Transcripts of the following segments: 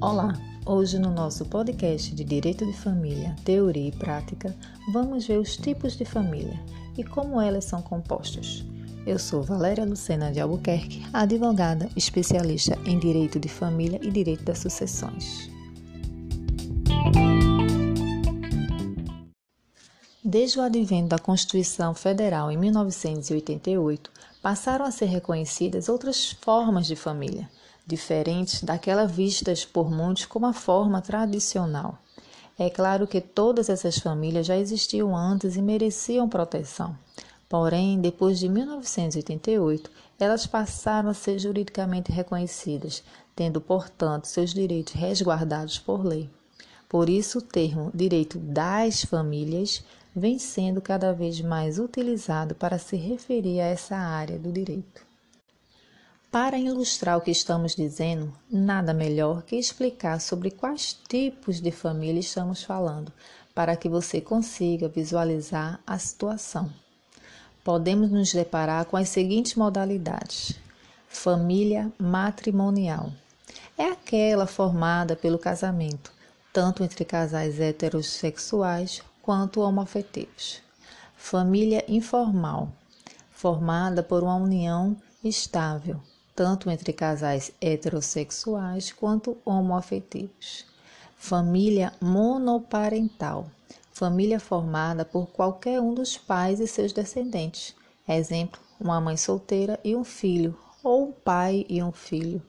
Olá! Hoje no nosso podcast de Direito de Família, Teoria e Prática, vamos ver os tipos de família e como elas são compostas. Eu sou Valéria Lucena de Albuquerque, advogada especialista em Direito de Família e Direito das Sucessões. Desde o advento da Constituição Federal em 1988, passaram a ser reconhecidas outras formas de família, diferentes daquela vistas por muitos como a forma tradicional. É claro que todas essas famílias já existiam antes e mereciam proteção. Porém, depois de 1988, elas passaram a ser juridicamente reconhecidas, tendo, portanto, seus direitos resguardados por lei. Por isso, o termo direito das famílias vem sendo cada vez mais utilizado para se referir a essa área do direito. Para ilustrar o que estamos dizendo, nada melhor que explicar sobre quais tipos de família estamos falando, para que você consiga visualizar a situação. Podemos nos deparar com as seguintes modalidades: família matrimonial é aquela formada pelo casamento, tanto entre casais heterossexuais quanto homoafetivos. Família informal, formada por uma união estável, tanto entre casais heterossexuais quanto homoafetivos. Família monoparental, família formada por qualquer um dos pais e seus descendentes. Exemplo, uma mãe solteira e um filho, ou um pai e um filho.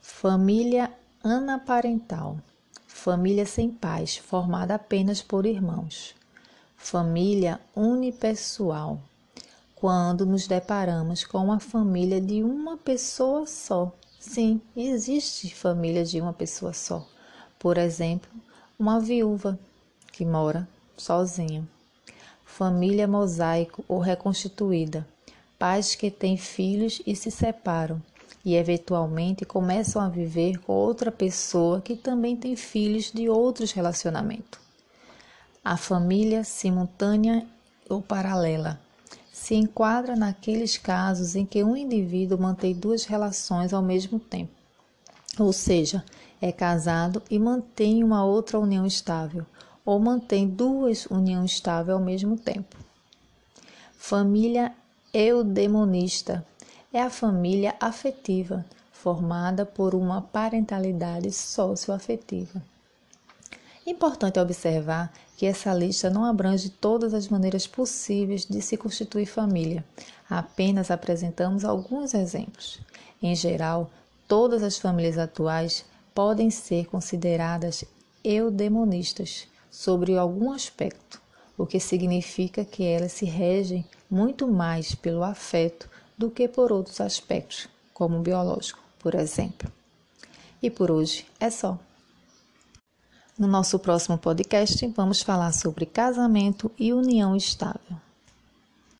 Família anaparental, família sem pais, formada apenas por irmãos. Família unipessoal, quando nos deparamos com uma família de uma pessoa só. Sim, existe família de uma pessoa só. Por exemplo, uma viúva que mora sozinha. Família mosaico ou reconstituída. Pais que têm filhos e se separam e eventualmente começam a viver com outra pessoa que também tem filhos de outros relacionamentos. A família simultânea ou paralela se enquadra naqueles casos em que um indivíduo mantém duas relações ao mesmo tempo, ou seja, é casado e mantém uma outra união estável, ou mantém duas uniões estáveis ao mesmo tempo. Família eudemonista é a família afetiva, formada por uma parentalidade socioafetiva. Importante observar que essa lista não abrange todas as maneiras possíveis de se constituir família, apenas apresentamos alguns exemplos. Em geral, todas as famílias atuais podem ser consideradas eudemonistas sobre algum aspecto, o que significa que elas se regem muito mais pelo afeto do que por outros aspectos, como o biológico, por exemplo. E por hoje é só. No nosso próximo podcast, vamos falar sobre casamento e união estável.